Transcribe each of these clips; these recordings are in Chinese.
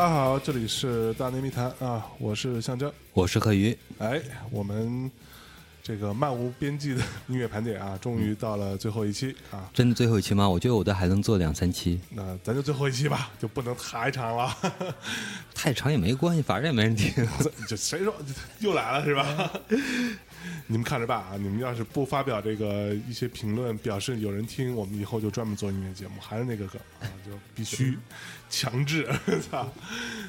大家好，这里是大内密谈啊，我是象征，我是贺云。哎，我们这个漫无边际的音乐盘点啊，终于到了最后一期啊。真的最后一期吗？我觉得我都还能做两三期。那咱就最后一期吧，就不能太长了。太长也没关系，反正也没人听。就谁说又来了是吧？你们看着办啊！你们要是不发表这个一些评论，表示有人听，我们以后就专门做音乐节目，还是那个梗啊，就必须强制。操，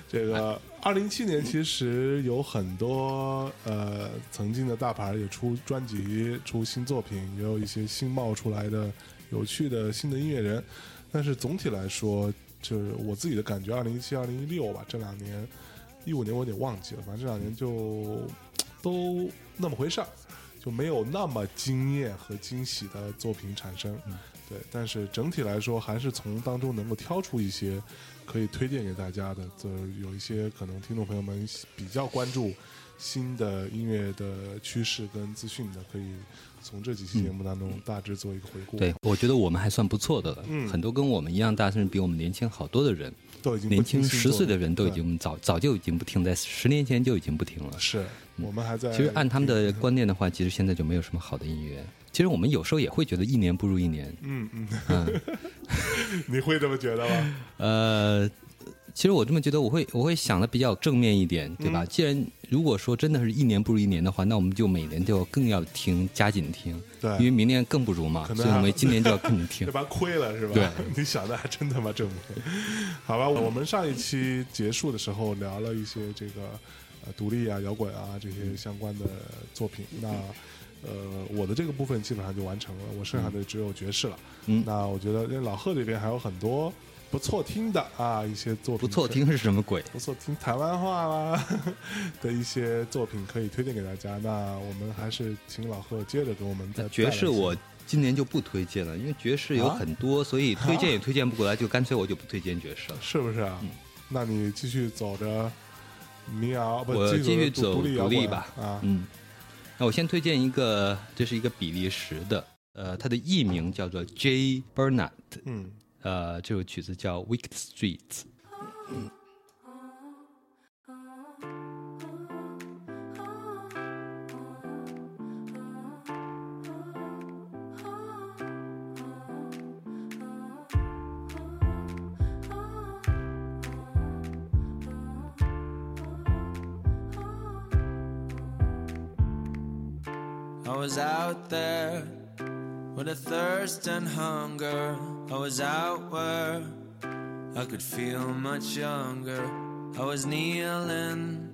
这个二零一七年其实有很多呃曾经的大牌也出专辑、出新作品，也有一些新冒出来的有趣的新的音乐人，但是总体来说，就是我自己的感觉，二零一七、二零一六吧，这两年，一五年我有点忘记了，反正这两年就 都那么回事儿。就没有那么惊艳和惊喜的作品产生，对。但是整体来说，还是从当中能够挑出一些可以推荐给大家的。就有一些可能听众朋友们比较关注新的音乐的趋势跟资讯的，可以从这几期节目当中大致做一个回顾。对，我觉得我们还算不错的了。嗯，很多跟我们一样大，甚至比我们年轻好多的人。都已经年轻十岁的人都已经早早就已经不听，在十年前就已经不听了。是我们还在。其实按他们的观念的话，其实现在就没有什么好的音乐。其实我们有时候也会觉得一年不如一年。嗯嗯嗯，你会这么觉得吗？呃。其实我这么觉得，我会我会想的比较正面一点，对吧？既然如果说真的是一年不如一年的话，那我们就每年就更要听，加紧听，对，因为明年更不如嘛，所以我们今年就要更听，这把亏了是吧？对，你想的还真他妈正面。好吧，我们上一期结束的时候聊了一些这个呃独立啊、摇滚啊这些相关的作品，那呃我的这个部分基本上就完成了，我剩下的只有爵士了。嗯，那我觉得老贺这边还有很多。不错听的啊，一些作品。不错听是什么鬼？不错听台湾话啦 的一些作品可以推荐给大家。那我们还是请老贺接着给我们。爵士我今年就不推荐了，因为爵士有很多，所以推荐也推荐不过来，就干脆我就不推荐爵士了，是不是啊？那你继续走着民谣，我继续走独立吧。啊，嗯，那我先推荐一个，这是一个比利时的，呃，他的艺名叫做 J. Bernard。嗯。呃，这首曲子叫《Wicked Streets》。I was out there with a thirst and hunger. I was out where I could feel much younger. I was kneeling,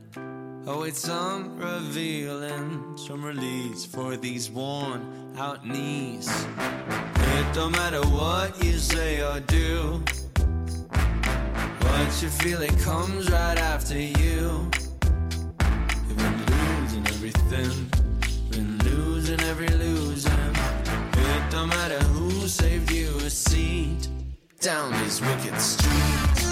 await some revealing, some release for these worn out knees. It don't matter what you say or do, what you feel, it comes right after you. You've been losing everything, been losing every losing. Don't matter who saved you a seat down these wicked streets.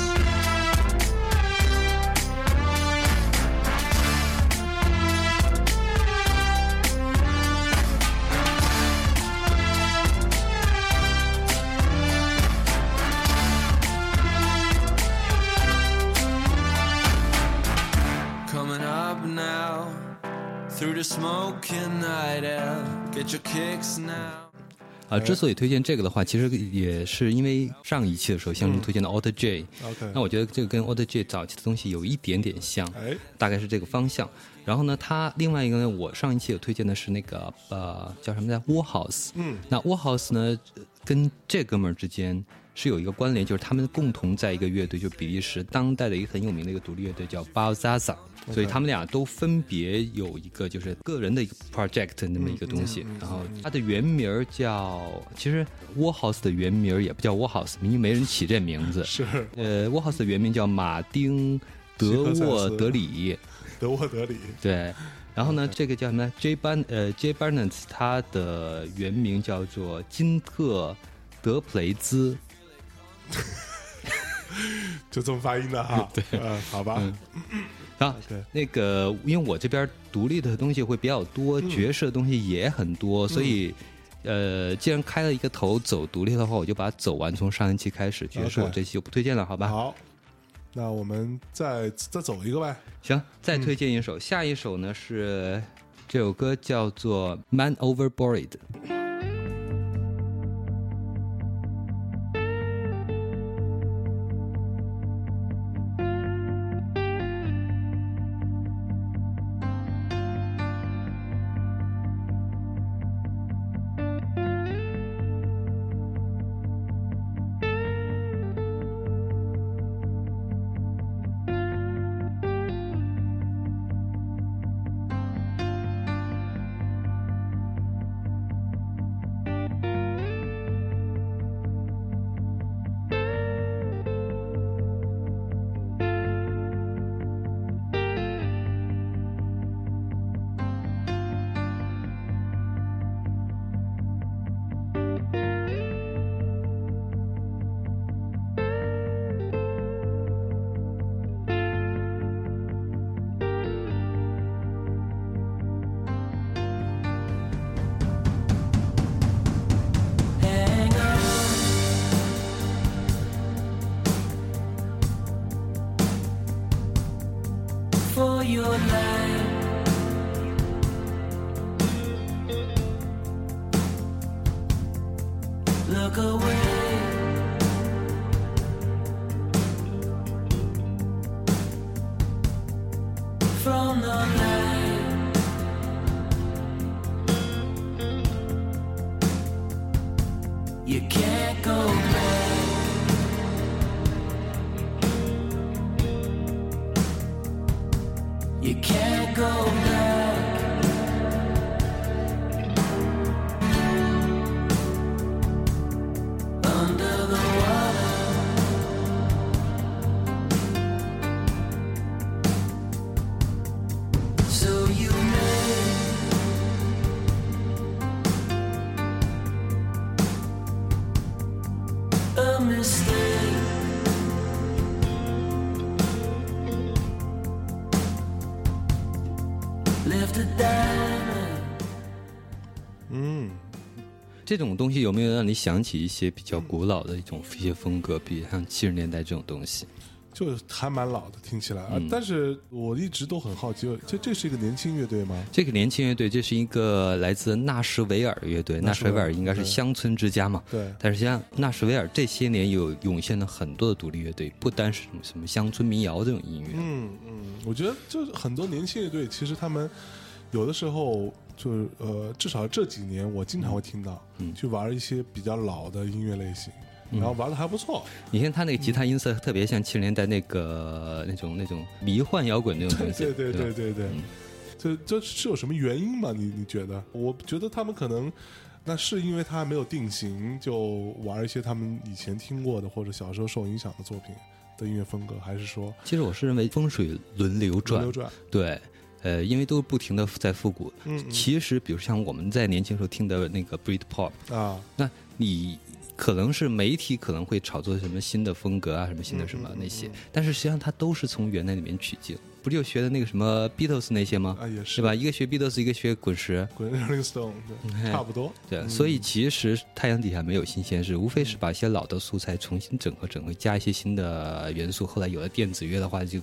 Coming up now through the smoking night air. Get your kicks now. 啊，之所以推荐这个的话，其实也是因为上一期的时候，相声推荐的 Auto J。OK，那我觉得这个跟 Auto J 早期的东西有一点点像，大概是这个方向。然后呢，他另外一个呢，我上一期有推荐的是那个呃，叫什么来？Warhouse。嗯，那 Warhouse 呢，跟这哥们儿之间是有一个关联，就是他们共同在一个乐队，就比利时当代的一个很有名的一个独立乐队叫 Balzaza。所以他们俩都分别有一个就是个人的一个 project 那么一个东西，然后它的原名叫，其实 Warhouse 的原名也不叫 Warhouse，因为没人起这名字。是，呃，Warhouse 的原名叫马丁德沃德里。德沃德里。对，然后呢，这个叫什么？J 班呃 J Barnett，他的原名叫做金特德普雷兹。就这么发音的哈？对，嗯，好吧。啊，那个，因为我这边独立的东西会比较多，爵士的东西也很多，所以，呃，既然开了一个头走独立的话，我就把它走完，从上一期开始，爵士我这期就不推荐了，好吧？好，那我们再再走一个呗。行，再推荐一首，下一首呢是这首歌叫做《Man Overboard》。这种东西有没有让你想起一些比较古老的一种一些风格，比如像七十年代这种东西？就还蛮老的，听起来啊。但是我一直都很好奇，这这是一个年轻乐队吗？这个年轻乐队，这是一个来自纳什维尔乐队。纳什维尔应该是乡村之家嘛？对。但是像纳什维尔这些年有涌现了很多的独立乐队，不单是什么什么乡村民谣这种音乐。嗯嗯，我觉得就是很多年轻乐队，其实他们有的时候。就是呃，至少这几年我经常会听到，嗯去玩一些比较老的音乐类型，然后玩的还不错。你看他那个吉他音色特别像七十年代那个那种那种迷幻摇滚那种东西。对对对对对，这这是有什么原因吗？你你觉得？我觉得他们可能那是因为他还没有定型，就玩一些他们以前听过的或者小时候受影响的作品的音乐风格，还是说？其实我是认为风水轮流转，流转对。呃，因为都不停的在复古。嗯，其实比如像我们在年轻时候听的那个 Britpop 啊，那你可能是媒体可能会炒作什么新的风格啊，什么新的什么那些，但是实际上它都是从原来里面取经。不就学的那个什么 Beatles 那些吗？啊，也是，是吧？一个学 Beatles，一个学滚石，滚 Rolling Stone，差不多。对，所以其实太阳底下没有新鲜事，无非是把一些老的素材重新整合整合，加一些新的元素。后来有了电子乐的话，就。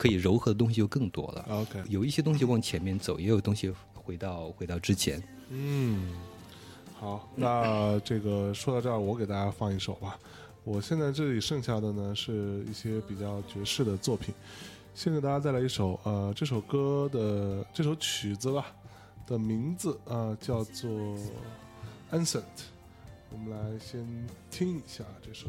可以柔和的东西就更多了。OK，有一些东西往前面走，也有东西回到回到之前。嗯，好，那这个说到这儿，我给大家放一首吧。我现在这里剩下的呢是一些比较爵士的作品，先给大家带来一首，呃，这首歌的这首曲子吧的名字啊叫做《Ancient》，我们来先听一下这首。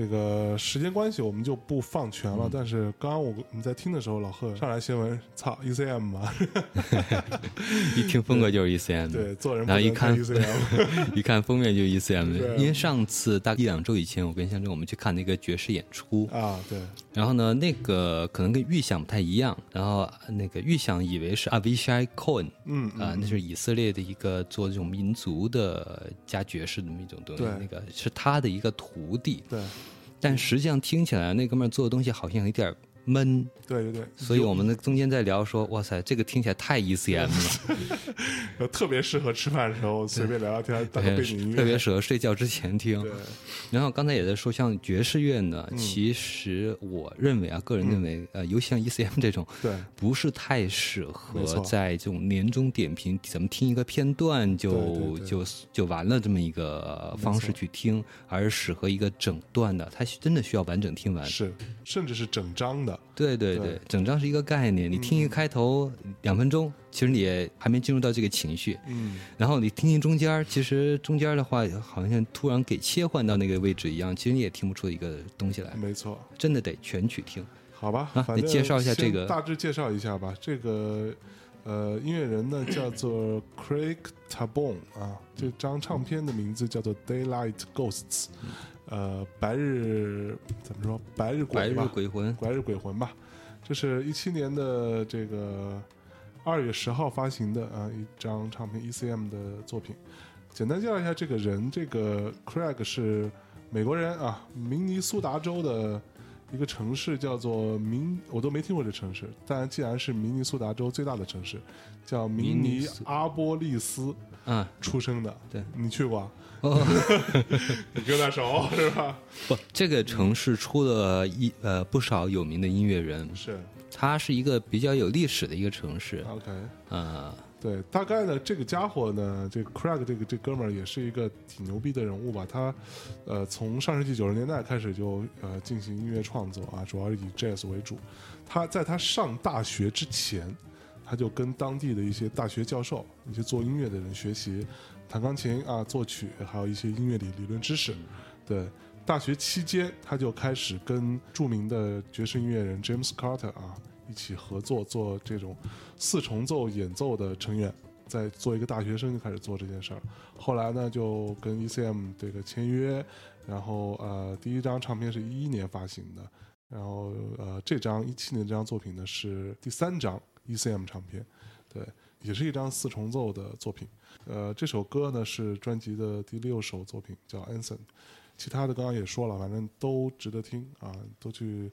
这个时间关系，我们就不放全了。但是刚刚我们在听的时候，老贺上来新闻，操，ECM 嘛，一听风格就是 ECM，对，做人然后一看 ECM，一看封面就 ECM。因为上次大概一两周以前，我跟香正我们去看那个爵士演出啊，对。然后呢，那个可能跟预想不太一样。然后那个预想以为是 Avishai Cohen，嗯啊，那是以色列的一个做这种民族的加爵士的那么一种东西，那个是他的一个徒弟，对。但实际上听起来，那哥们儿做的东西好像有一点闷。对对对。所以我们的中间在聊说，哇塞，这个听起来太 ECM 了，特别适合吃饭的时候随便聊聊天，当个背景音乐。特别适合睡觉之前听。然后刚才也在说，像爵士乐呢，其实我认为啊，个人认为，呃，尤其像 ECM 这种，对，不是太适合在这种年终点评，咱们听一个片段就就就完了这么一个方式去听，而是适合一个整段的，它真的需要完整听完，是，甚至是整章的。对对对，整张是一个概念，你听一个开头两分钟。其实你也还没进入到这个情绪，嗯，然后你听听中间其实中间的话好像突然给切换到那个位置一样，其实你也听不出一个东西来。没错，真的得全曲听。好吧，啊，你介绍一下这个，大致介绍一下吧。这个呃，音乐人呢叫做 Craig Tabon 啊，这张唱片的名字叫做 Daylight Ghosts，呃，白日怎么说？白日白日鬼魂，白日鬼魂吧。这是一七年的这个。二月十号发行的啊一张唱片 ECM 的作品，简单介绍一下这个人，这个 Craig 是美国人啊，明尼苏达州的一个城市叫做明，我都没听过这城市，但既然是明尼苏达州最大的城市，叫明尼阿波利斯嗯出生的，对你去过？哦，有点熟是吧？不，这个城市出了一呃不少有名的音乐人是。它是一个比较有历史的一个城市。OK，呃，对，大概呢，这个家伙呢，这个 Craig 这个这哥们儿也是一个挺牛逼的人物吧。他呃，从上世纪九十年代开始就呃进行音乐创作啊，主要是以 Jazz 为主。他在他上大学之前，他就跟当地的一些大学教授、一些做音乐的人学习弹钢琴啊、作曲，还有一些音乐理理论知识。对。大学期间，他就开始跟著名的爵士音乐人 James Carter 啊一起合作，做这种四重奏演奏的成员。在做一个大学生就开始做这件事儿。后来呢，就跟 ECM 这个签约，然后呃，第一张唱片是一一年发行的，然后呃，这张一七年这张作品呢是第三张 ECM 唱片，对，也是一张四重奏的作品。呃，这首歌呢是专辑的第六首作品，叫 Anson。其他的刚刚也说了，反正都值得听啊，都去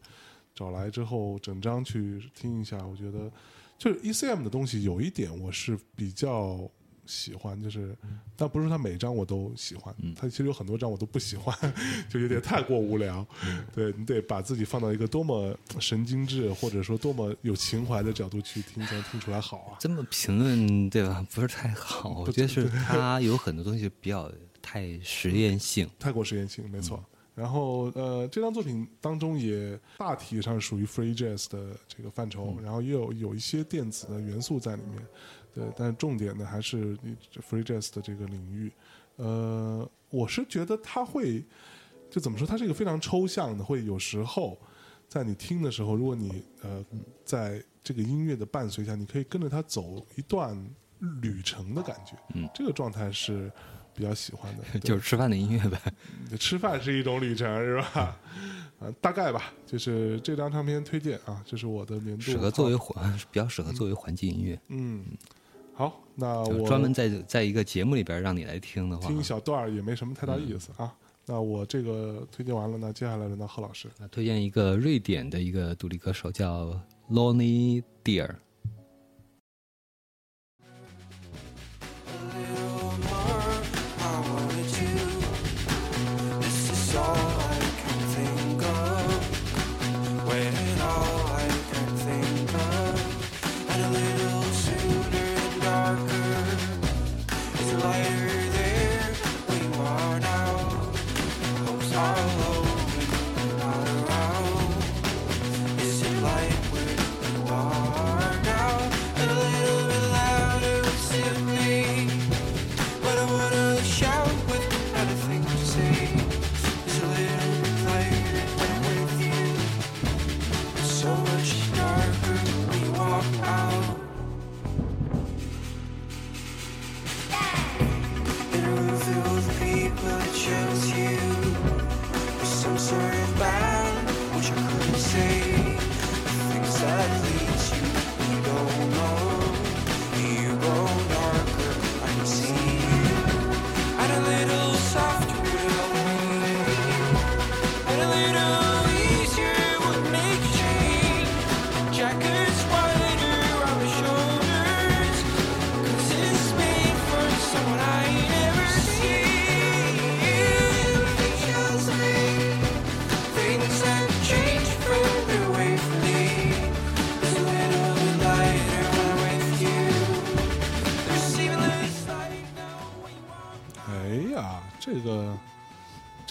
找来之后整张去听一下。我觉得就是 ECM 的东西有一点我是比较喜欢，就是但不是他每张我都喜欢，他其实有很多张我都不喜欢，就有点太过无聊。对你得把自己放到一个多么神经质或者说多么有情怀的角度去听，才能听出来好啊。这么评论对吧？不是太好，我觉得是他有很多东西比较。太实验性，太过实验性，没错。然后，呃，这张作品当中也大体上属于 free jazz 的这个范畴，然后也有有一些电子的元素在里面。对，但重点呢还是 free jazz 的这个领域。呃，我是觉得它会，就怎么说，它是一个非常抽象的，会有时候在你听的时候，如果你呃在这个音乐的伴随下，你可以跟着它走一段旅程的感觉。嗯，这个状态是。比较喜欢的 就是吃饭的音乐呗，吃饭是一种旅程，是吧？啊，大概吧，就是这张唱片推荐啊，这是我的年度适合作为环，比较适合作为环境音乐。嗯，好，那我专门在在一个节目里边让你来听的话，听一小段也没什么太大意思啊。那我这个推荐完了，呢接下来轮到贺老师，那推荐一个瑞典的一个独立歌手叫 Lonnie Deer。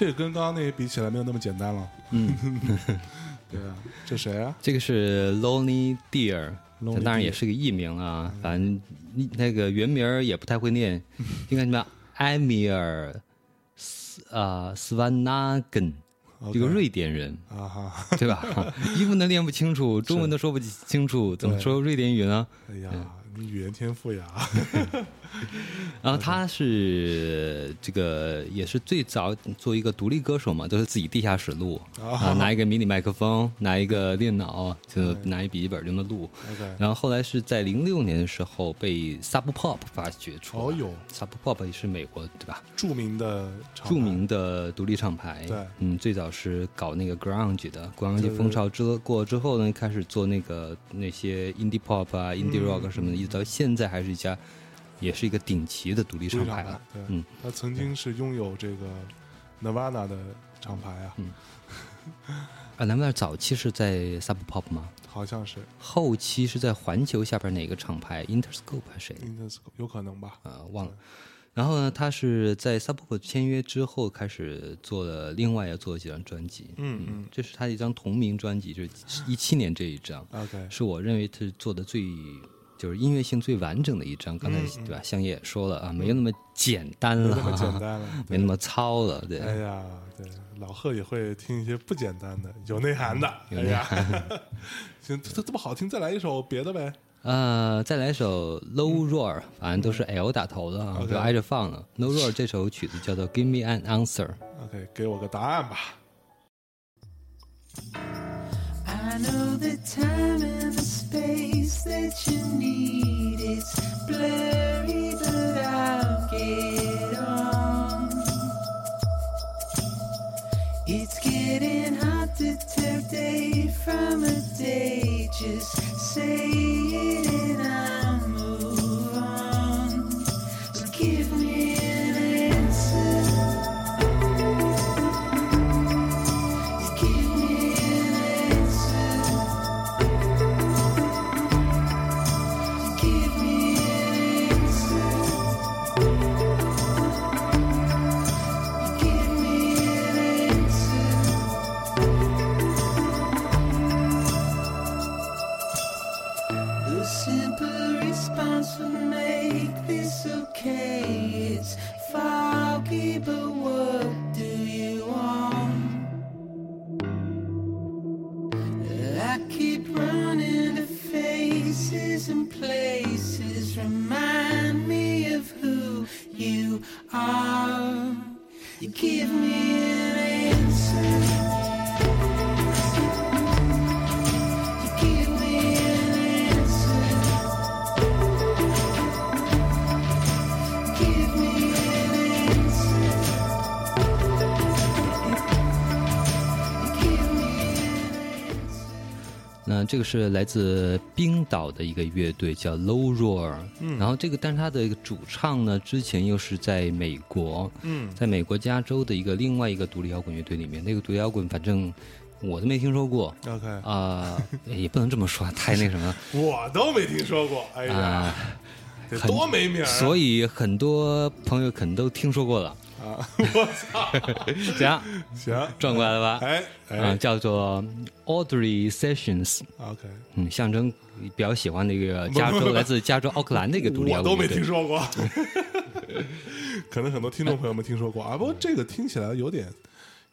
这跟刚刚那些比起来没有那么简单了。嗯，对啊，这谁啊？这个是 Lonely Deer，这当然也是个艺名啊，反正那个原名也不太会念，应该什么埃米尔斯啊斯万纳根，一个瑞典人啊哈，对吧？英文都念不清楚，中文都说不清楚，怎么说瑞典语呢？哎呀。你语言天赋呀，然后他是这个也是最早做一个独立歌手嘛，都是自己地下室录啊，拿一个迷你麦克风，拿一个电脑，就拿一笔记本就能录。然后后来是在零六年的时候被 Sub Pop 发掘出。哦哟，Sub Pop 也是美国对吧？著名的著名的独立厂牌。对，嗯，最早是搞那个 Grunge 的，Grunge 风潮之过之后呢，开始做那个那些 Indie Pop 啊、Indie Rock 什么的。一直到现在还是一家，也是一个顶级的独立厂牌了。对，嗯，他曾经是拥有这个 Nirvana 的厂牌啊。嗯，啊，Nirvana 早期是在 Sub Pop 吗？好像是。后期是在环球下边哪个厂牌？Interscope 还是谁？Interscope 有可能吧？啊，忘了。然后呢，他是在 Sub Pop 签约之后开始做了另外要做的几张专辑。嗯嗯，这是他的一张同名专辑，就是一七年这一张。OK，是我认为他做的最。就是音乐性最完整的一张，刚才对吧？香叶也说了啊，没有那么简单了，简单了，没那么糙了，对。哎呀，对，老贺也会听一些不简单的、有内涵的。有内涵。行，这这么好听，再来一首别的呗。呃，再来一首 Low Roar，反正都是 L 打头的啊，就挨着放了。Low Roar 这首曲子叫做 Give Me an Answer。OK，给我个答案吧。I know the time and the space that you need. It's blurry, but I'll get on. It's getting hard to tell day from a day. Just say it and I'll 这个是来自冰岛的一个乐队，叫 Low Roar。嗯，然后这个，但是他的主唱呢，之前又是在美国，嗯，在美国加州的一个另外一个独立摇滚乐队里面。那个独立摇滚，反正我都没听说过。OK，啊，也不能这么说，太那什么。我都没听说过，哎呀，多没名。所以很多朋友可能都听说过了。我操！行行，转过来了吧？哎，嗯，叫做 Audrey Sessions。OK，嗯，象征比较喜欢那个加州，来自 加州奥克兰的一个独立我都没听说过。可能很多听众朋友们听说过啊，不过这个听起来有点，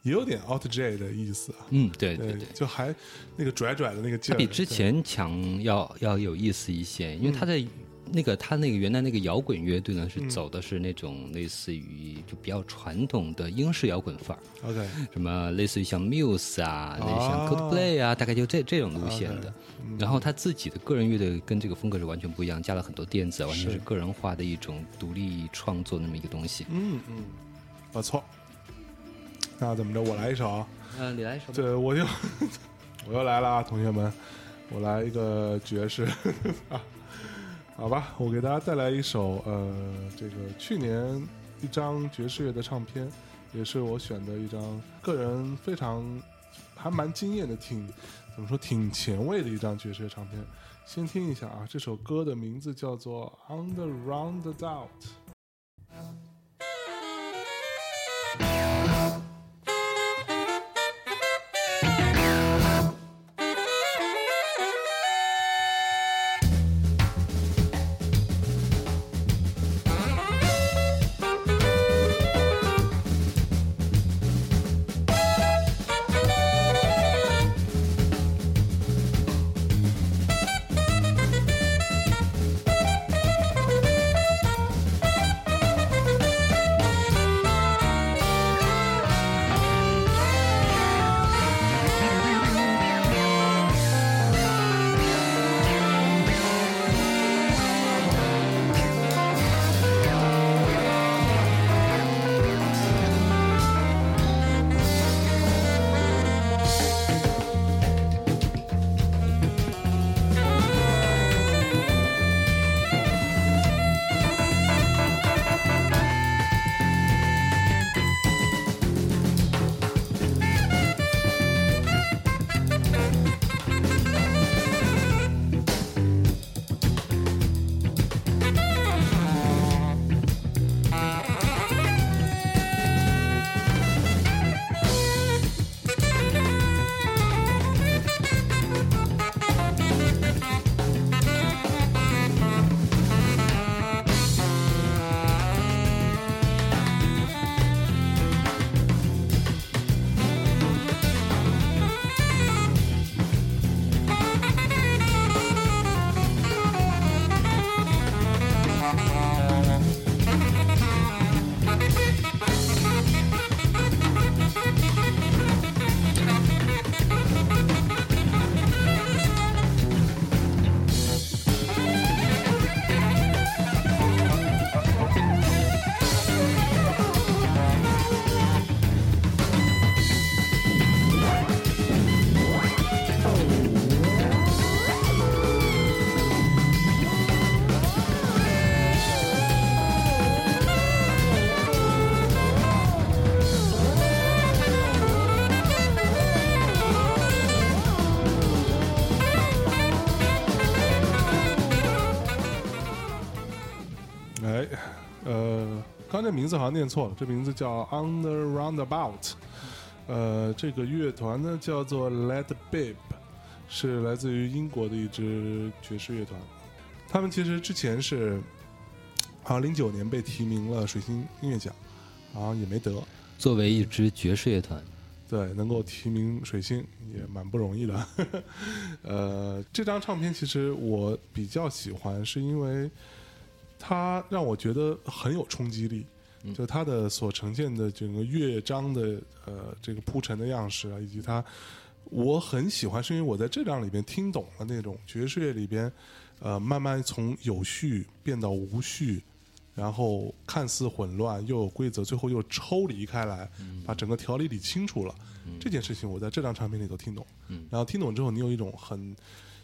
也有点 Out J 的意思啊。嗯，对对对，就还那个拽拽的那个劲儿，比之前强要要有意思一些，因为他在。那个他那个原来那个摇滚乐队呢，是走的是那种类似于就比较传统的英式摇滚范儿。OK，什么类似于像 Muse 啊，那像 Coldplay 啊，大概就这这种路线的。然后他自己的个人乐队跟这个风格是完全不一样，加了很多电子，完全是个人化的一种独立创作那么一个东西。嗯嗯，不错。那怎么着？我来一首啊？嗯，你来一首。对，我就 我又来了啊，同学们，我来一个爵士啊。好吧，我给大家带来一首呃，这个去年一张爵士乐的唱片，也是我选的一张个人非常还蛮惊艳的，挺怎么说挺前卫的一张爵士乐唱片。先听一下啊，这首歌的名字叫做《On the Roundabout》。字好像念错了，这名字叫 the Roundabout。呃，这个乐团呢叫做 Let Babe，是来自于英国的一支爵士乐团。他们其实之前是好像零九年被提名了水星音乐奖，然后也没得。作为一支爵士乐团，对，能够提名水星也蛮不容易的。呃，这张唱片其实我比较喜欢，是因为它让我觉得很有冲击力。就它的所呈现的整个乐章的呃这个铺陈的样式啊，以及它，我很喜欢，是因为我在这张里边听懂了那种爵士乐里边，呃，慢慢从有序变到无序，然后看似混乱又有规则，最后又抽离开来，把整个条理理清楚了。这件事情我在这张唱片里头听懂，然后听懂之后，你有一种很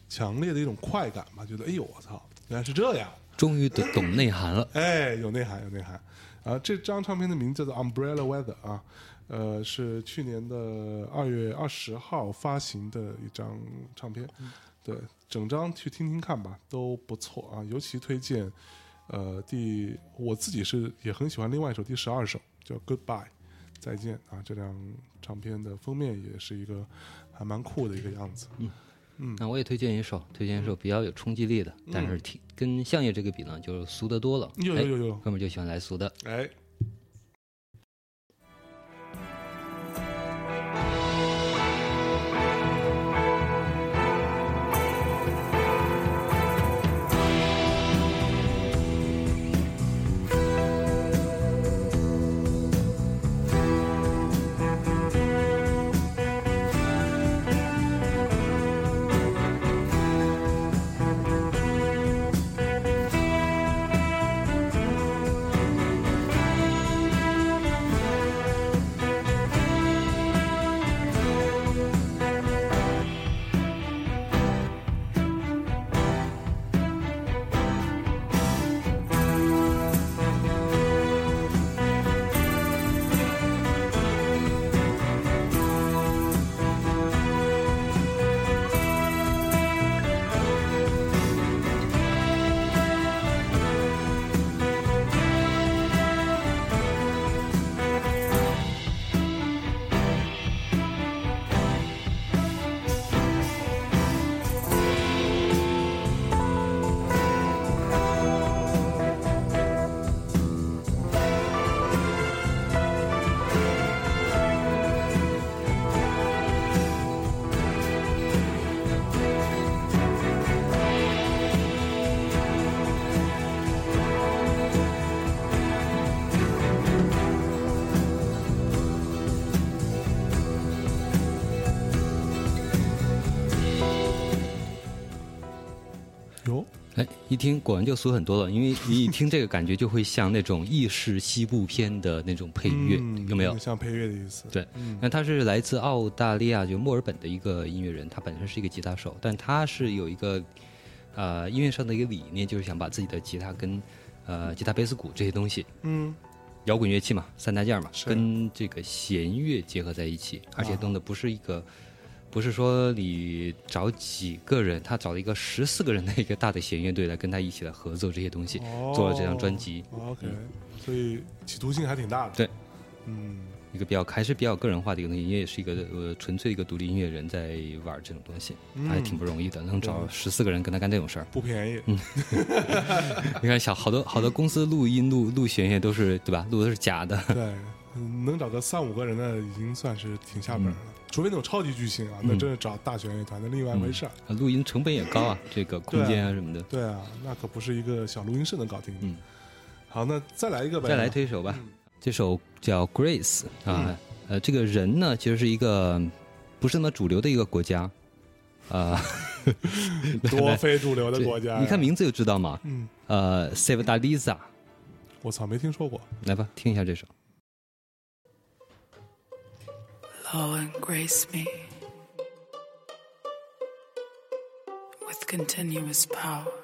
强烈的一种快感吧，觉得哎呦我操，原来是这样，终于懂懂内涵了。哎，有内涵，有内涵。啊，这张唱片的名字叫做《Umbrella Weather》啊，呃，是去年的二月二十号发行的一张唱片。对，整张去听听看吧，都不错啊。尤其推荐，呃，第我自己是也很喜欢另外一首第十二首叫《Goodbye》，再见啊。这张唱片的封面也是一个还蛮酷的一个样子。嗯嗯，那我也推荐一首，推荐一首比较有冲击力的，但是挺跟相爷这个比呢，就是俗得多了。有有有有，哥们就喜欢来俗的。哎。听果然就俗很多了，因为你一听这个感觉就会像那种意式西部片的那种配乐，有没有？像配乐的意思。对，那他是来自澳大利亚，就墨尔本的一个音乐人，他本身是一个吉他手，但他是有一个呃音乐上的一个理念，就是想把自己的吉他跟呃吉他、贝斯、鼓这些东西，嗯，摇滚乐器嘛，三大件嘛，跟这个弦乐结合在一起，而且弄的不是一个。不是说你找几个人，他找了一个十四个人的一个大的弦乐队来跟他一起来合作这些东西，做了这张专辑。OK，所以企图性还挺大的。对，嗯，一个比较还是比较个人化的一个东西，因为也是一个呃纯粹一个独立音乐人在玩这种东西，还挺不容易的，能找十四个人跟他干这种事儿，不便宜。嗯，你看小好多好多公司录音录录弦乐都是对吧？录的是假的。对，能找个三五个人的已经算是挺下本了。除非那种超级巨星啊，那真是找大弦乐团的另外一回事儿。录音成本也高啊，这个空间啊什么的。对啊，那可不是一个小录音室能搞定的。嗯，好，那再来一个呗。再来推一首吧，这首叫《Grace》啊，呃，这个人呢，其实是一个不是那么主流的一个国家啊，多非主流的国家。你看名字就知道嘛。嗯。呃 s a v e d a l i z a 我操，没听说过。来吧，听一下这首。Lo and grace me with continuous power.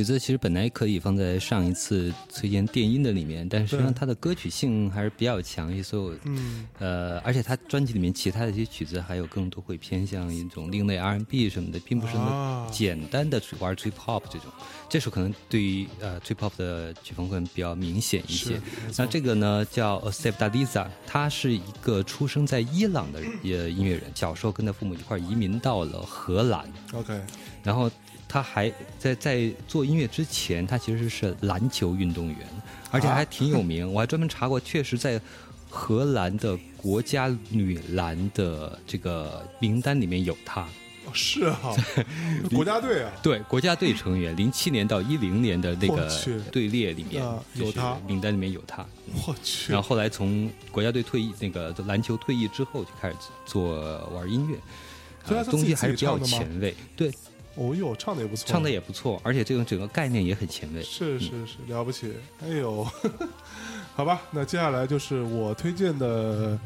这个曲子其实本来可以放在上一次推荐电音的里面，但是实际上它的歌曲性还是比较强一些所以嗯，呃，而且它专辑里面其他的一些曲子还有更多会偏向一种另类 R&B 什么的，并不是那啊么简单的玩 trip hop 这种。这首可能对于呃 trip hop 的曲风会比较明显一些那这个呢叫 Asif Dadiza，他是一个出生在伊朗的呃音乐人，小时候跟他父母一块儿移民到了荷兰。OK，然后他还在在做音乐之前，他其实是篮球运动员，而且还挺有名。我还专门查过，确实在荷兰的国家女篮的这个名单里面有他。哦是啊，国家队啊，对，国家队成员，零七年到一零年的那个队列里面有他名单里面有他。我去然后后来从国家队退役，那个篮球退役之后，就开始做玩音乐，呃东西还是比较前卫。对，哦哟，唱的也不错，唱的也不错，而且这个整个概念也很前卫。是是是了不起，哎呦，好吧，那接下来就是我推荐的，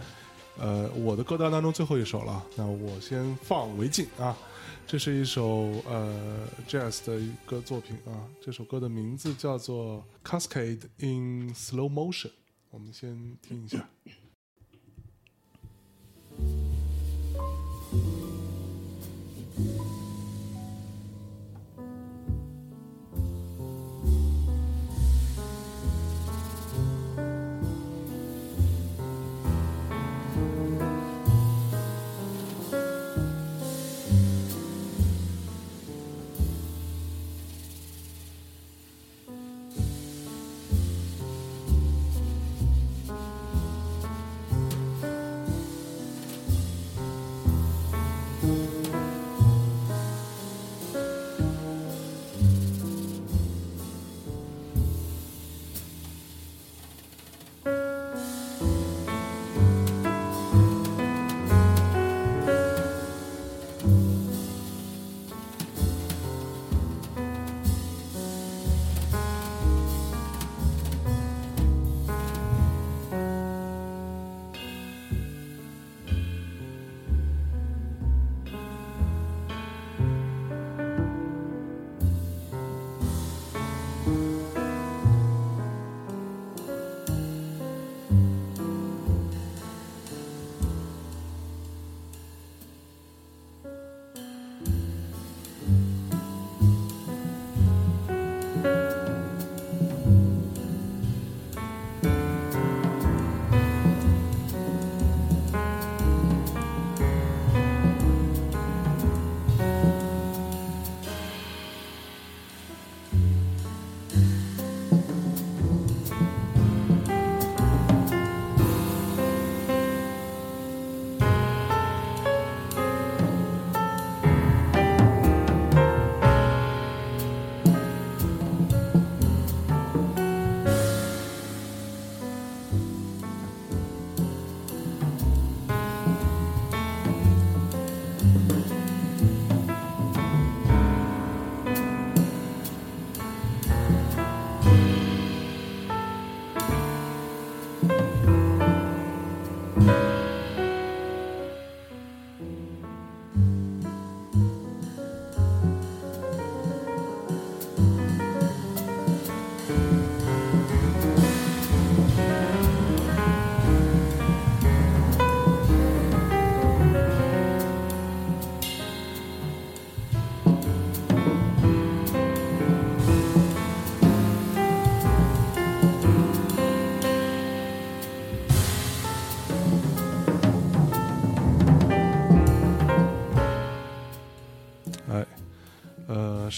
呃，我的歌单当中最后一首了。那我先放为敬啊，这是一首呃 jazz 的一个作品啊，这首歌的名字叫做《Cascade in Slow Motion》，我们先听一下。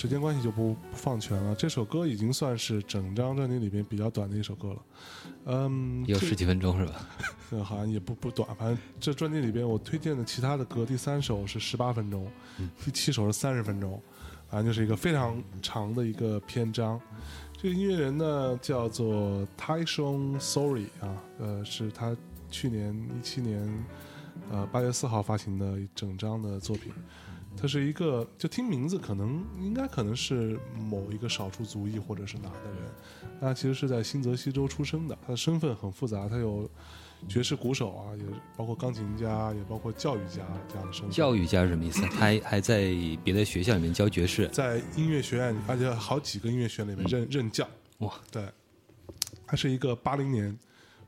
时间关系就不不放全了。这首歌已经算是整张专辑里边比较短的一首歌了，嗯，有十几分钟是吧？嗯，好像也不不短，反正这专辑里边我推荐的其他的歌，第三首是十八分钟，第七首是三十分钟，反正就是一个非常长的一个篇章。这个音乐人呢叫做 Tyson Sorry 啊，呃，是他去年一七年呃八月四号发行的一整张的作品。他是一个，就听名字可能应该可能是某一个少数族裔或者是哪的人，他其实是在新泽西州出生的，他的身份很复杂，他有爵士鼓手啊，也包括钢琴家，也包括教育家这样的身份。教育家是什么意思？他还还在别的学校里面教爵士。在音乐学院，而且好几个音乐学院里面任任教。哇，对，他是一个八零年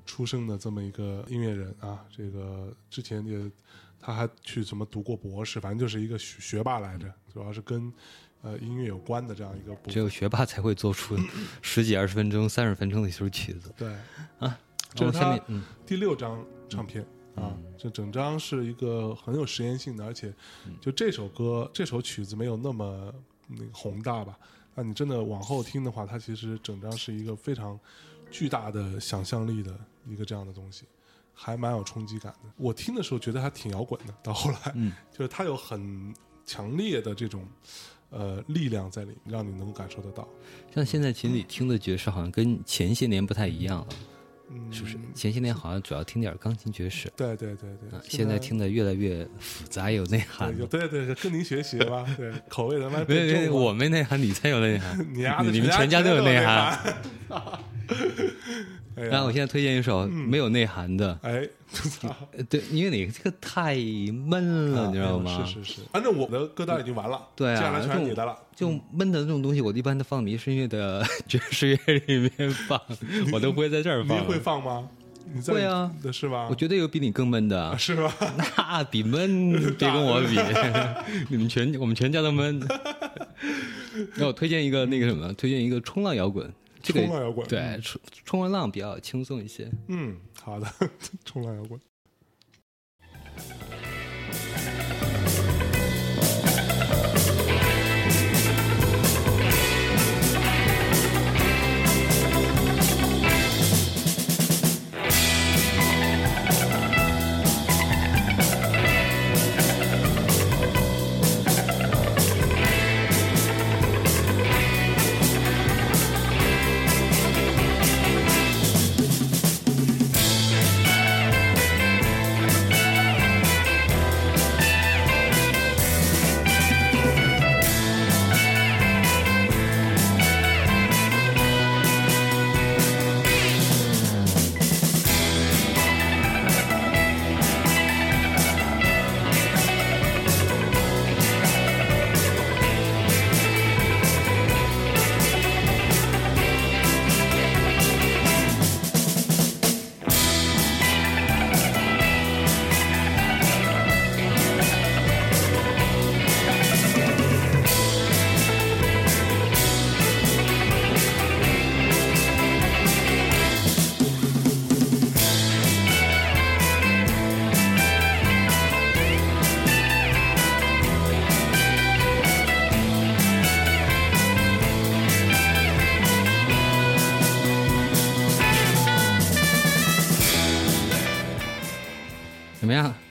出生的这么一个音乐人啊，这个之前也他还去什么读过博士，反正就是一个学学霸来着，主要是跟呃音乐有关的这样一个只有学霸才会做出 十几二十分钟、三十分钟的一首曲子。对，啊，这是他第六张唱片啊，这整张是一个很有实验性的，而且就这首歌这首曲子没有那么那个宏大吧？那你真的往后听的话，它其实整张是一个非常巨大的想象力的一个这样的东西，还蛮有冲击感的。我听的时候觉得还挺摇滚的，到后来，嗯就是它有很强烈的这种呃力量在里面，让你能够感受得到。像现在其实你听的爵士好像跟前些年不太一样了，嗯，是不是？前些年好像主要听点钢琴爵士，对对对对啊，现在听的越来越复杂有内涵对，有。对对，跟您学习吧，对，口味咱们别别别，变重我没内涵，你才有内涵。你丫的你们全家都有内涵。然后我现在推荐一首没有内涵的，哎，呃对，因为你这个太闷了，你知道吗？啊是是是，反正我的歌单已经完了，对啊接下来全是你的了。就闷的这种东西，我一般都放迷失音乐的 爵士乐里面放，我都不会在这儿放。你会放吗？你在会啊是吧？我觉得有比你更闷的啊，是吧？那比闷别跟我比，你们全我们全家都闷。那我推荐一个那个什么，推荐一个冲浪摇滚，这个冲浪摇滚对，冲冲完浪比较轻松一些。嗯，好的，冲浪摇滚。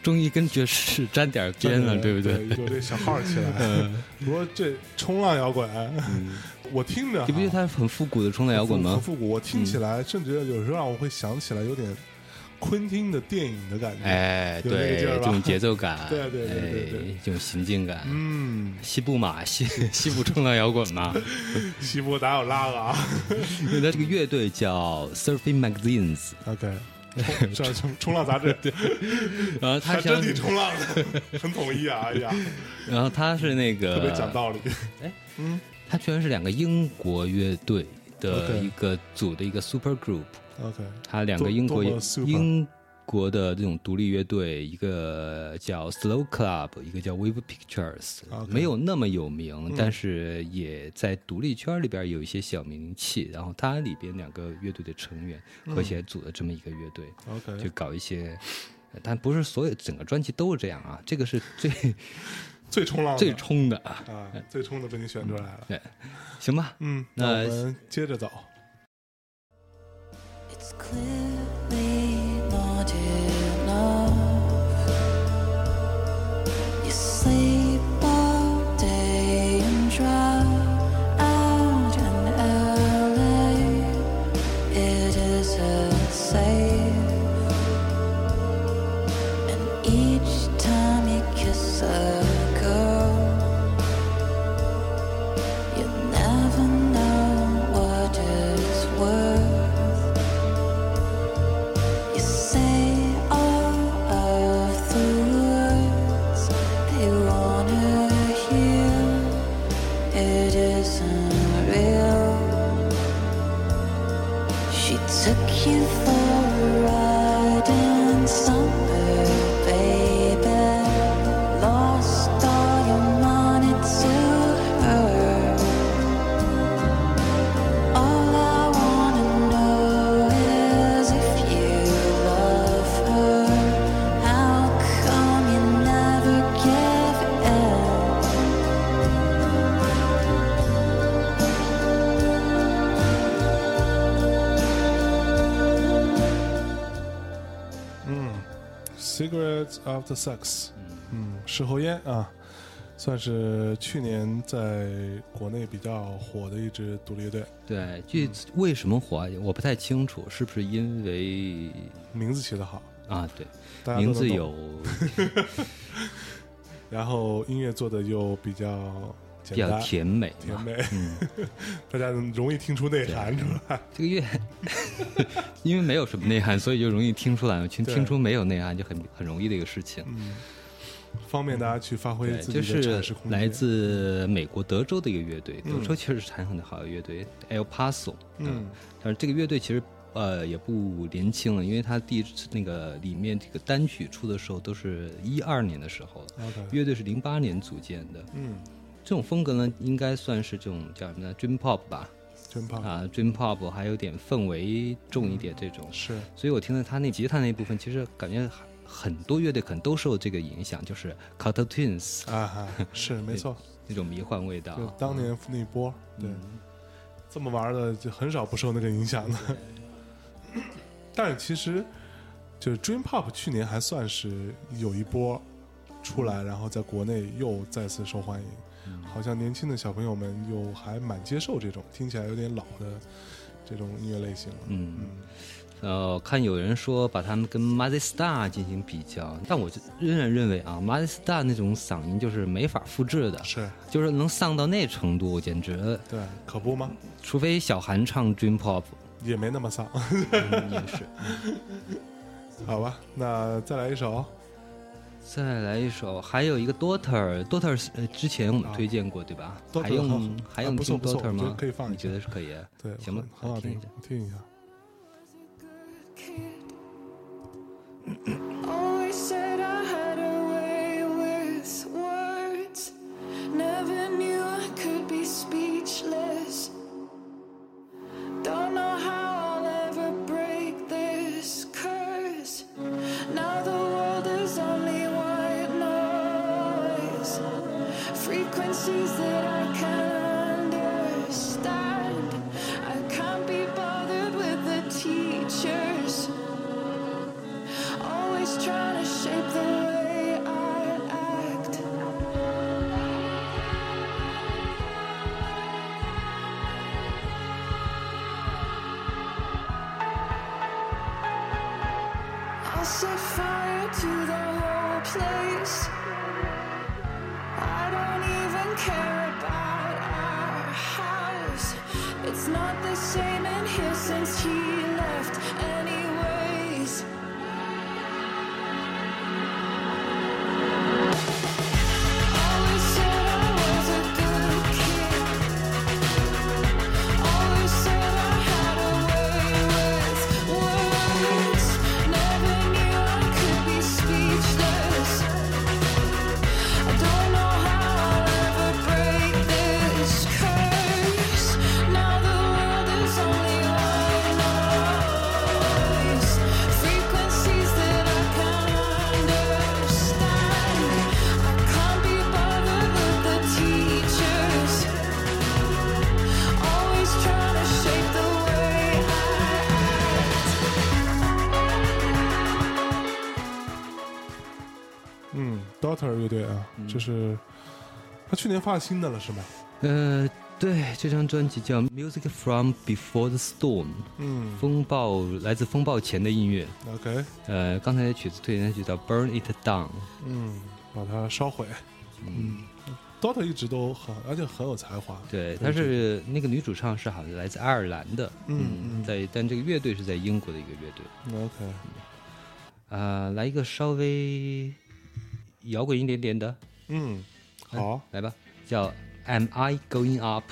终于跟爵士沾点边了，对不对？有这小号起来。不过这冲浪摇滚，我听着，你不觉得它很复古的冲浪摇滚吗很很？复古，我听起来甚至有时候让我会想起来有点昆汀的电影的感觉。哎，对，这种节奏感，对对对对对哎这种行进感，嗯，西部嘛，西 西部冲浪摇滚嘛。西部哪有那个啊 因为它这个乐队叫 Surfing Magazines，？OK，冲这冲冲浪杂志，对，然后他想，挺冲浪的，很统一啊！哎呀，然后他是那个特别讲道理。哎，嗯他居然是两个英国乐队的一个组的一个 super group，OK，他两个英国英国的这种独立乐队，一个叫 Slow Club，一个叫 Wave Pictures，OK 没有那么有名，但是也在独立圈里边有一些小名气。然后它里边两个乐队的成员合起来组了这么一个乐队，就搞一些，呃但不是所有整个专辑都是这样啊，这个是最 最冲浪的最冲的。啊，最冲的被你选出来了。对，行吧，嗯，那那我们接着走。It's not enough. You sleep The Sex，嗯，事后烟啊，算是去年在国内比较火的一支独立乐队，对，这为什么火啊？我不太清楚，是不是因为名字起得好，啊？对，名字有 然后音乐做的又比较比较甜美嘛。甜美，嗯，大家容易听出内涵出来。这个乐 因为没有什么内涵，所以就容易听出来嘛。听对听出没有内涵就很很容易的一个事情。嗯，方便大家去发挥，自己的就是阐释空间。来自美国德州的一个乐队，嗯德州确实是产很好的乐队，El Paso。嗯，但是这个乐队其实呃也不年轻了，因为他第一次那个里面这个单曲出的时候都是一二年的时候了，OK，乐队是零八年组建的。嗯，这种风格呢，应该算是这种叫什么呢？Dream Pop 吧，dream pop，啊，Dream Pop 还有点氛围重一点这种。是，所以我听了他那吉他那部分，其实感觉很多乐队可能都受这个影响，就是 Carter Twins 啊哈，是没错，那种迷幻味道就。当年那一波，对，嗯这么玩的就很少不受那个影响的。但是其实，就是 Dream Pop 去年还算是有一波出来，然后在国内又再次受欢迎，好像年轻的小朋友们又还蛮接受这种听起来有点老的这种音乐类型了。嗯，嗯，呃，看有人说把他们跟 m a z z Star 进行比较，但我就仍然认为啊 m a z z Star 那种嗓音就是没法复制的，是就是能丧到那程度，简直，对，可不吗？除非小韩唱 Dream Pop，也没那么丧，嗯也是。好吧？那再来一首，再来一首，还有一个 Daughter，Daughter 是呃之前我们啊推荐过对吧？还用还用听 Daughter 吗？可以放一下你觉得是可以？对，行吧很很好听听一下，听一下。Always said I set fire to the whole place. Care about our house. It's not the same in here since he left, anyways. 队啊，这是他去年发新的了是吗？呃，对，这张专辑叫《Music from Before the Storm》，嗯风暴来自风暴前的音乐。，OK，呃，刚才的曲子推荐的就叫《Burn It Down》。嗯，把它烧毁。嗯，Daughter 一直都很，而且很有才华。对，她是那个女主唱是好像来自爱尔兰的，嗯嗯在但这个乐队是在英国的一个乐队。OK，啊、来一个稍微摇滚一点点的，嗯，好，来吧，叫 Am I Going Up？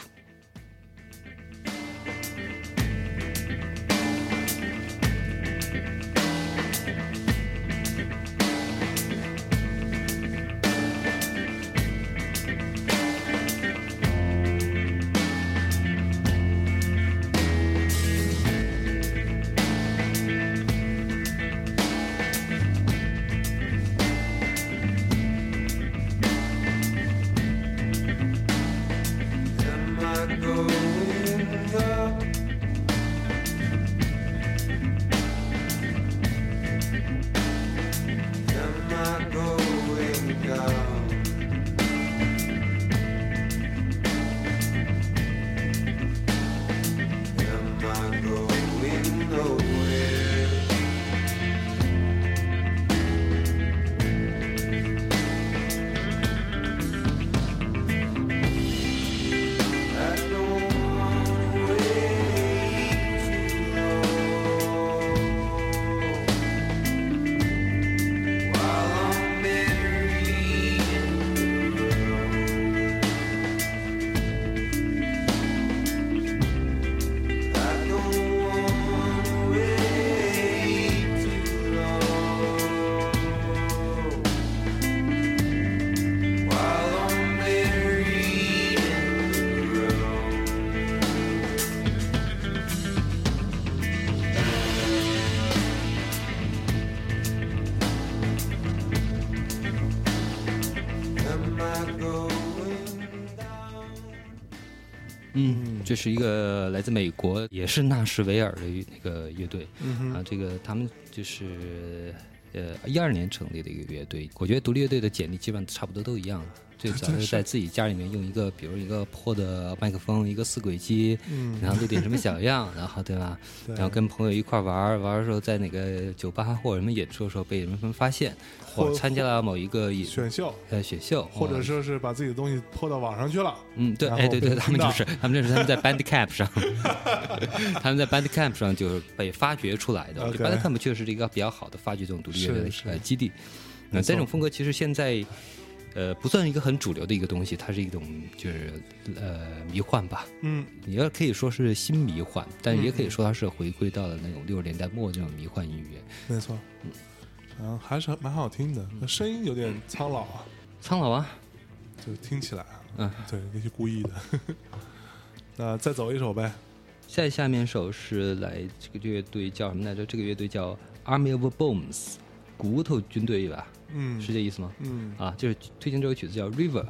这是一个来自美国，也是纳什维尔的那个乐队、嗯啊。这个他们就是呃一二年成立的一个乐队。我觉得独立乐队的简历基本上差不多都一样。最早是在自己家里面用一个，比如一个破的麦克风，一个四轨机，嗯然后录点什么小样，然后对吧？对然后跟朋友一块玩儿，玩儿的时候在哪个酒吧或者什么演出的时候被人们发现，或参加了某一个演选秀，呃选秀，或者哦说是把自己的东西泼到网上去了。嗯，对，哎，对对，他们就是，他们就是他们在 Bandcamp 上，他们在 Bandcamp 上就是被发掘出来的。OK 就 Bandcamp 确实是一个比较好的发掘这种独立乐队呃基地。那这种风格其实现在，呃，不算一个很主流的一个东西，它是一种就是呃迷幻吧。嗯，你要可以说是新迷幻，但也可以嗯说它是回归到了那种六十年代末这种迷幻音乐。没错。然后还是蛮好听的，那声音有点苍老啊，苍老啊，就听起来啊，嗯，对，那是故意的。那再走一首呗。再下面一首是来这个乐队叫什么来着？这个乐队叫 Army of Bones，骨头军队吧？嗯，是这意思吗？嗯，啊，就是推荐这首曲子叫《River》。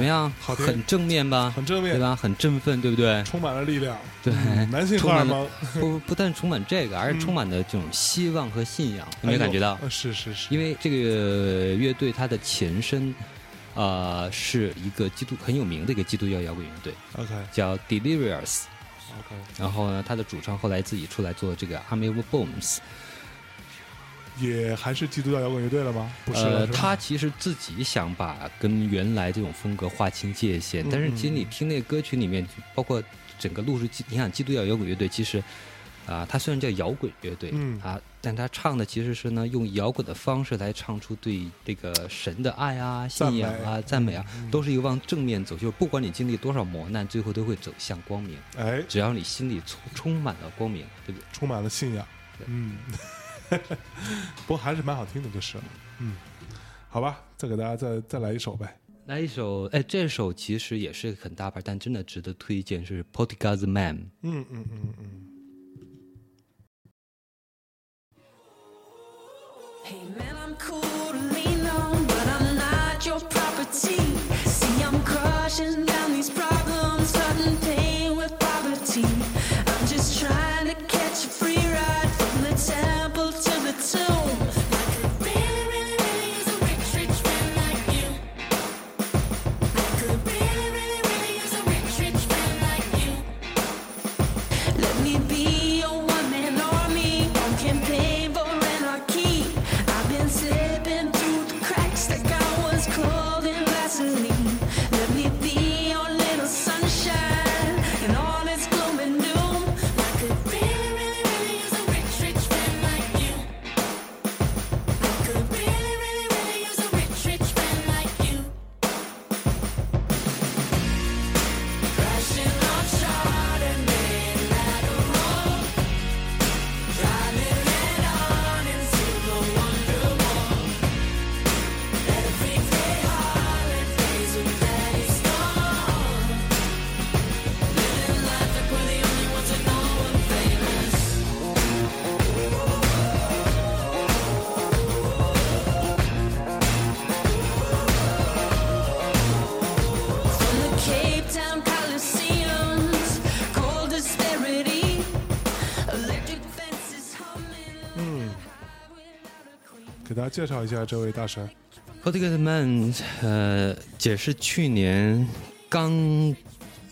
么样？好听很正面吧？很正面对吧？很振奋，对不对？充满了力量，对嗯男性荷充满了尔蒙，不不但充满这个，而是充满了这种希望和信仰。有没有感觉到？是是是，因为这个乐队它的前身，呃，是一个基督很有名的一个基督教摇滚乐队，OK 叫 Delirious。OK，然后呢，他的主唱后来自己出来做这个 Army of Bones。也还是基督教摇滚乐队了吗？不是，他其实自己想把跟原来这种风格划清界限，但是其实你听那个歌曲里面，包括整个录制基，你想基督教摇滚乐队其实。啊，他虽然叫摇滚乐队，嗯啊，但他唱的其实是呢，用摇滚的方式来唱出对这个神的爱啊、信仰啊、赞美啊，都是一个往正面走，就是不管你经历多少磨难，最后都会走向光明。哎，只要你心里充充满了光明，对不对？充满了信仰，嗯，不过还是蛮好听的，就是了，嗯，好吧，再给大家再再来一首呗，来一首，哎，这首其实也是很大牌，但真的值得推荐，是 Portugal's Man。嗯嗯嗯嗯，Hey man, I'm cool to lean on, but I'm not your property. See, I'm crushing 介绍一下这位大神，Portugal's Man，呃，也是去年刚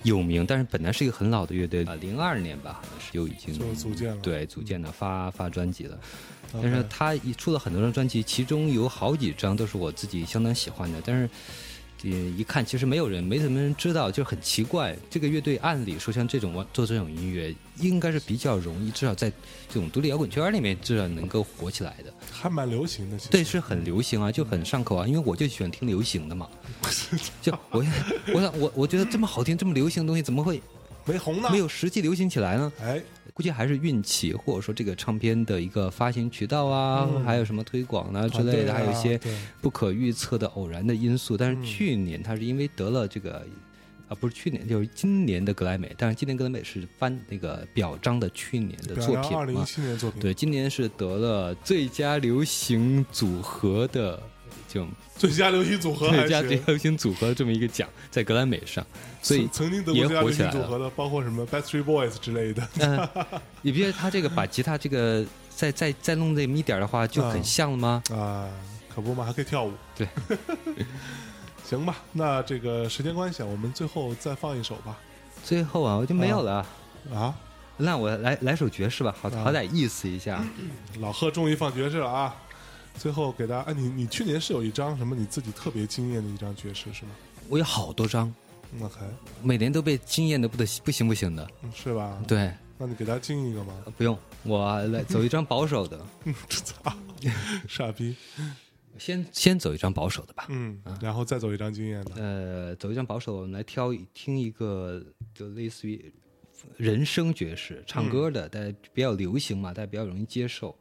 有名，但是本来是一个很老的乐队啊，零二年吧，好像是就已经就组建了对，组建了发发专辑了。但是他一出了很多张专辑，其中有好几张都是我自己相当喜欢的，但是。呃，一看其实没有人，没什么人知道，就很奇怪。这个乐队按理说像这种做这种音乐，应该是比较容易，至少在这种独立摇滚圈里面，至少能够火起来的。还蛮流行的，对，是很流行啊，就很上口啊，因为我就喜欢听流行的嘛。就我我想我我觉得这么好听、这么流行的东西，怎么会没红呢，没有实际流行起来呢？哎，估计还是运气，或者说这个唱片的一个发行渠道啊，还有什么推广啊之类的，还有一些不可预测的偶然的因素。但是去年他是因为得了这个。啊，不是去年，就是今年的格莱美，但是今年格莱美是颁那个表彰的去年的作品嘛二零一，七年的作品，对，今年是得了最佳流行组合的这种最佳流行组合还最佳流行组合这么一个奖，在格莱美上，所以曾曾经得过也最佳流火起来了。行组合的，包括什么 Backstreet Boys 之类的，嗯，你别他这个把吉他这个再再再弄这么一点的话，就很像了吗？啊，可不嘛，还可以跳舞。对，行吧，那这个时间关系啊，我们最后再放一首吧。最后啊，我就没有了。啊，那我来来首爵士吧，好好歹意思一下。老贺终于放爵士了啊！最后给大家，哎，你你去年是有一张什么你自己特别惊艳的一张爵士是吗？我有好多张，嗯 OK，每年都被惊艳的不得不行不行的。嗯是吧？，对，那你给大家惊一个吗？不用，我来走一张保守的，操，傻逼！先先走一张保守的吧。嗯，然后再走一张惊艳的。呃，走一张保守，我们来挑一听一个，就类似于人声爵士，唱歌的，大家比较流行嘛，大家比较容易接受。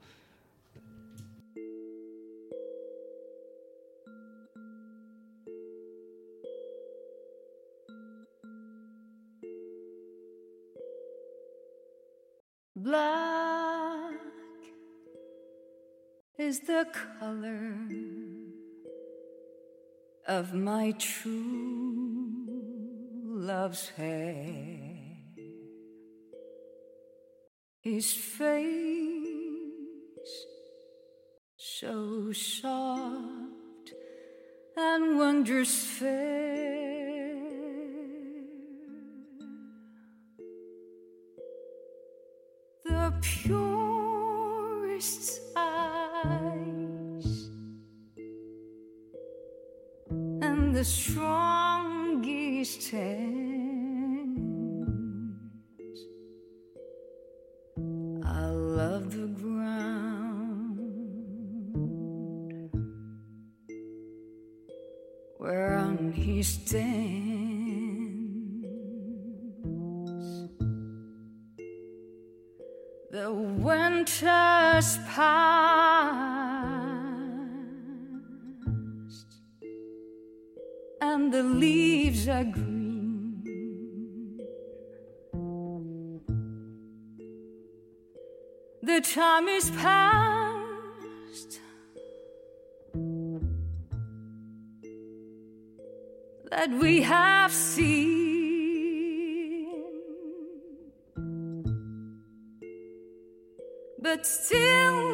Black is the color of my true love's hair. His face so soft and wondrous fair. Purest eyes and the strongest hands. The winter's past and the leaves are green. The time is past that we have seen. But still,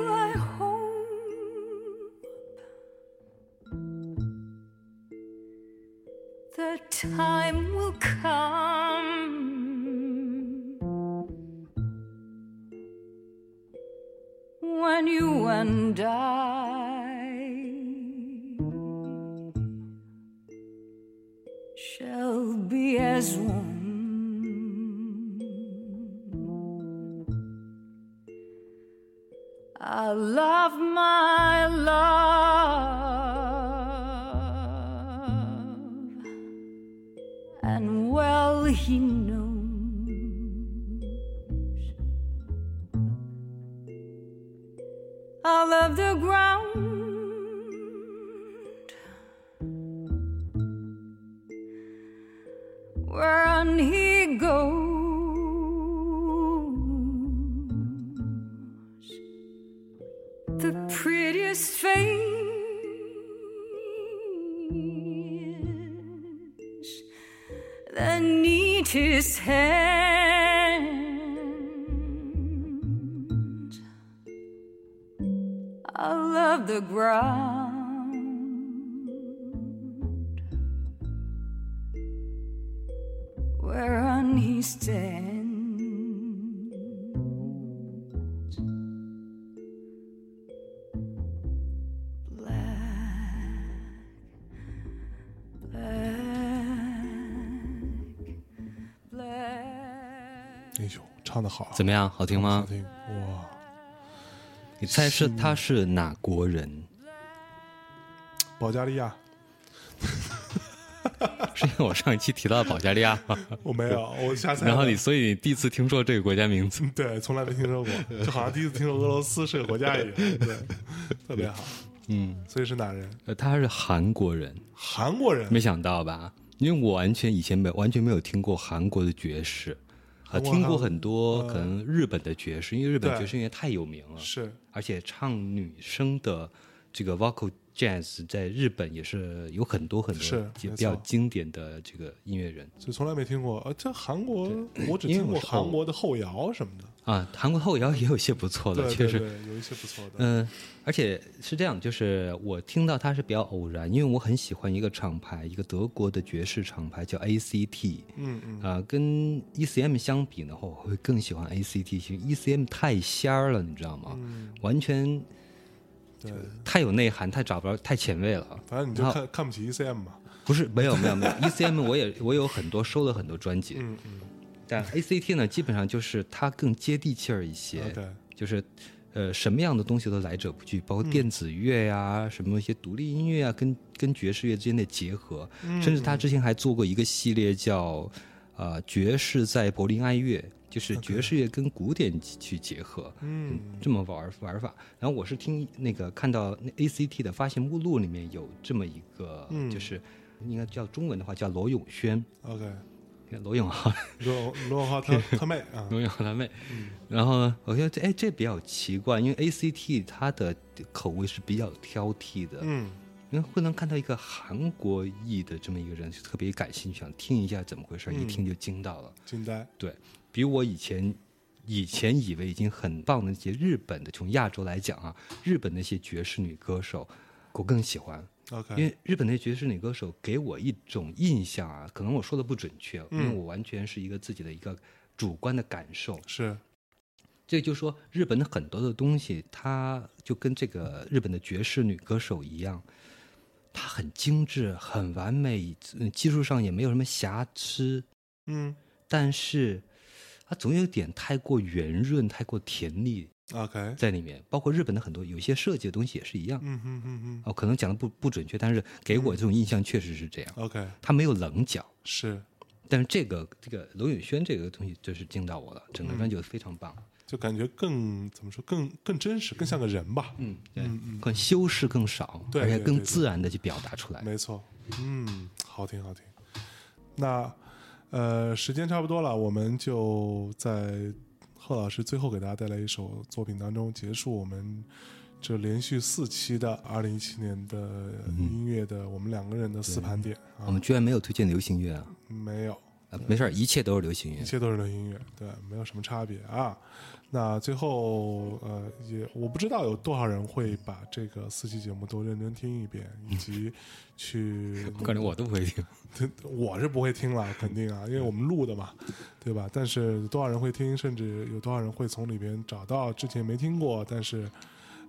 唱的好啊，怎么样？好听吗好？听哇！你猜是他是哪国人？保加利亚，是因为我上一期提到保加利亚吗？我没有，我瞎猜。然后你，所以你第一次听说这个国家名字？对，从来没听说过，就好像第一次听说俄罗斯是个国家一样，对，特别好。嗯，所以是哪人？呃，他是韩国人，韩国人。没想到吧？因为我完全以前没完全没有听过韩国的爵士，呃，听过很多可能日本的爵士，因为日本爵士音乐太有名了，是。而且唱女生的这个 vocal jazz 在日本也是有很多很是多比较经典的这个音乐人就从来没听过。呃，这韩国我只听过韩国的后摇什么的，啊。韩国后摇也有些不错的，确实，有一些不错的。嗯，而且是这样，就是我听到它是比较偶然，因为我很喜欢一个厂牌，一个德国的爵士厂牌叫 ACT。嗯嗯，啊、跟 ECM 相比的话，我会更喜欢 ACT。其实 ECM 太仙儿了，你知道吗？嗯完全对，太有内涵，太找不着，太前卫了。反正你就看看不起 ECM 嘛。不是，没有没有没有，ECM 我也我有很多收了很多专辑，嗯嗯。但 ACT 呢，基本上就是它更接地气儿一些。，OK，就是呃什么样的东西都来者不拒，包括电子乐呀、什么一些独立音乐啊，跟跟爵士乐之间的结合，甚至他之前还做过一个系列叫呃爵士在柏林爱乐，就是爵士乐跟古典去结合，嗯这么玩玩法。然后我是听那个看到那 ACT 的发行目录里面有这么一个，嗯就是应该叫中文的话叫罗永轩，，OK，罗永浩。罗罗永浩他他妹啊，罗永浩他妹。然后呢，我觉得这哎这比较奇怪，因为 ACT 它的口味是比较挑剔的，嗯因为会能看到一个韩国裔的这么一个人，就特别感兴趣，想听一下怎么回事，一听就惊到了。惊呆，对比我以前以前以为已经很棒的那些日本的，从亚洲来讲啊，日本那些爵士女歌手，我更喜欢。因为日本那爵士女歌手给我一种印象啊，可能我说的不准确，因为嗯我完全是一个自己的一个主观的感受。是这就说日本的很多的东西，它就跟这个日本的爵士女歌手一样，它很精致、很完美，嗯技术上也没有什么瑕疵，嗯但是它总有点太过圆润、太过甜腻 OK，在里面。包括日本的很多有些设计的东西也是一样。嗯嗯嗯嗯哦，可能讲的不不准确，但是给我这种印象确实是这样。，OK，它没有棱角，是但是这个这个龙宇轩这个东西就是惊到我了，整个专辑非常棒。就感觉更怎么说，更更真实，更像个人吧。嗯，对，更修饰更少，对而且更自然的去表达出来。没错，嗯，好听好听。那呃，时间差不多了，我们就在贺老师最后给大家带来一首作品当中结束我们这连续四期的二零一七年的音乐的我们两个人的四盘点啊，我们居然没有推荐流行乐啊！没有，啊没事儿，一切都是流行音乐一。切都是流行音乐，对，没有什么差别啊。那最后，呃，也我不知道有多少人会把这个四期节目都认真听一遍，以及去我感觉我都不会听。我是不会听了，肯定啊，因为我们录的嘛，对吧？但是多少人会听，甚至有多少人会从里边找到之前没听过，但是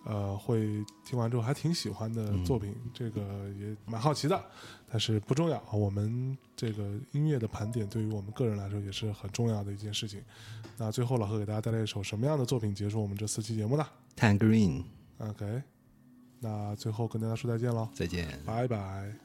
呃，会听完之后还挺喜欢的作品，这个也蛮好奇的。但是不重要啊，我们这个音乐的盘点对于我们个人来说也是很重要的一件事情。那最后老何给大家带来一首什么样的作品结束我们这四期节目呢 Tangerine，？OK，那最后跟大家说再见喽，再见。拜拜。